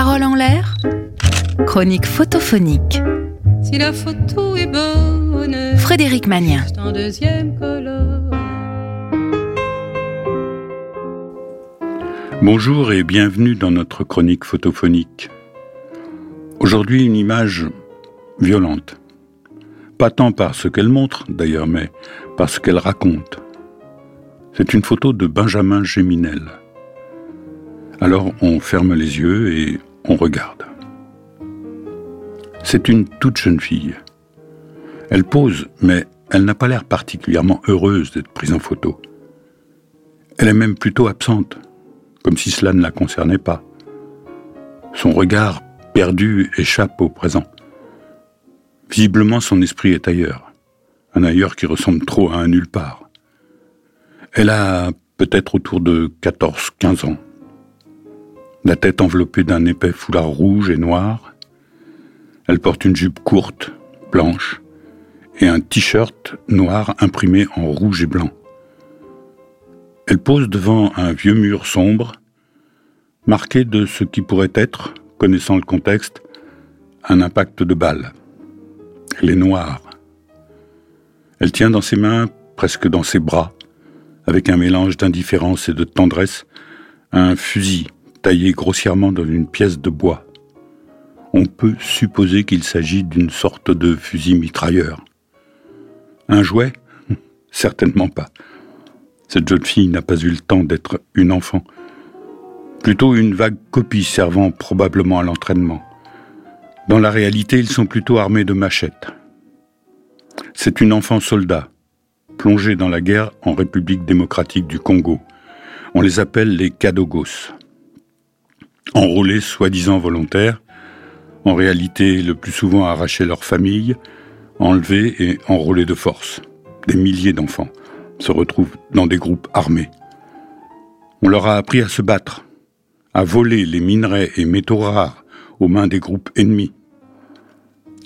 Parole en l'air Chronique photophonique. Si la photo est bonne, Frédéric Magnien. c'est en deuxième colonne. Bonjour et bienvenue dans notre chronique photophonique. Aujourd'hui, une image violente. Pas tant par ce qu'elle montre, d'ailleurs, mais par ce qu'elle raconte. C'est une photo de Benjamin Géminel. Alors on ferme les yeux et on regarde. C'est une toute jeune fille. Elle pose, mais elle n'a pas l'air particulièrement heureuse d'être prise en photo. Elle est même plutôt absente comme si cela ne la concernait pas. Son regard perdu échappe au présent. Visiblement, son esprit est ailleurs. Un ailleurs qui ressemble trop à un nulle part. Elle a peut-être autour de 14-15 ans. La tête enveloppée d'un épais foulard rouge et noir. Elle porte une jupe courte, blanche, et un t-shirt noir imprimé en rouge et blanc. Elle pose devant un vieux mur sombre, marqué de ce qui pourrait être, connaissant le contexte, un impact de balle. Elle est noire. Elle tient dans ses mains, presque dans ses bras, avec un mélange d'indifférence et de tendresse, un fusil taillé grossièrement dans une pièce de bois. On peut supposer qu'il s'agit d'une sorte de fusil mitrailleur. Un jouet? Certainement pas. Cette jeune fille n'a pas eu le temps d'être une enfant. Plutôt une vague copie servant probablement à l'entraînement. Dans la réalité, ils sont plutôt armés de machettes. C'est une enfant soldat, plongée dans la guerre en République démocratique du Congo. On les appelle les Kadogos. Enrôlés soi-disant volontaires, en réalité le plus souvent arrachés leur famille, enlevés et enrôlés de force. Des milliers d'enfants se retrouvent dans des groupes armés. On leur a appris à se battre, à voler les minerais et métaux rares aux mains des groupes ennemis.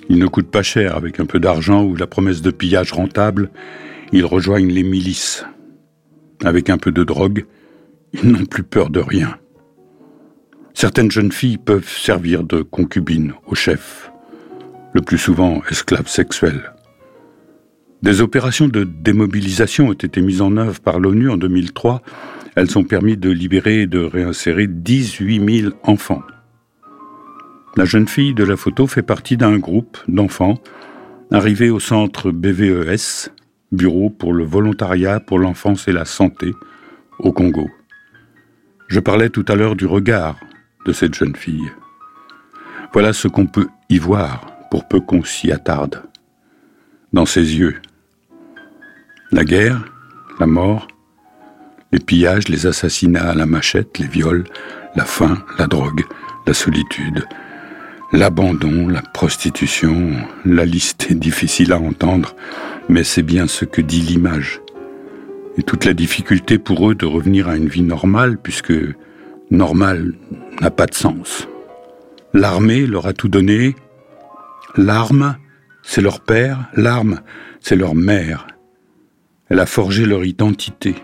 Ils ne coûtent pas cher avec un peu d'argent ou la promesse de pillage rentable, ils rejoignent les milices. Avec un peu de drogue, ils n'ont plus peur de rien. Certaines jeunes filles peuvent servir de concubines au chef, le plus souvent esclaves sexuels. Des opérations de démobilisation ont été mises en œuvre par l'ONU en 2003. Elles ont permis de libérer et de réinsérer 18 000 enfants. La jeune fille de la photo fait partie d'un groupe d'enfants arrivés au centre BVES, Bureau pour le volontariat pour l'enfance et la santé, au Congo. Je parlais tout à l'heure du regard de cette jeune fille. Voilà ce qu'on peut y voir pour peu qu'on s'y attarde. Dans ses yeux, la guerre, la mort, les pillages, les assassinats à la machette, les viols, la faim, la drogue, la solitude, l'abandon, la prostitution, la liste est difficile à entendre, mais c'est bien ce que dit l'image. Et toute la difficulté pour eux de revenir à une vie normale, puisque normal n'a pas de sens. L'armée leur a tout donné, l'arme, c'est leur père, l'arme, c'est leur mère. Elle a forgé leur identité.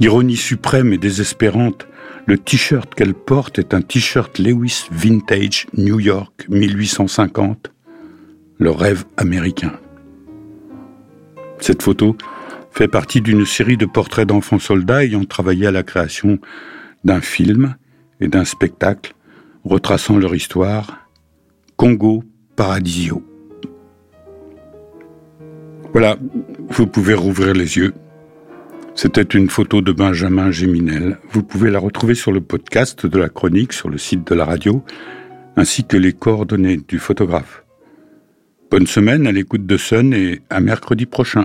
Ironie suprême et désespérante, le t-shirt qu'elle porte est un t-shirt Lewis Vintage New York 1850, le rêve américain. Cette photo fait partie d'une série de portraits d'enfants soldats ayant travaillé à la création d'un film et d'un spectacle retraçant leur histoire, Congo Paradisio. Voilà, vous pouvez rouvrir les yeux. C'était une photo de Benjamin Géminel. Vous pouvez la retrouver sur le podcast de la chronique sur le site de la radio, ainsi que les coordonnées du photographe. Bonne semaine à l'écoute de Sun et à mercredi prochain.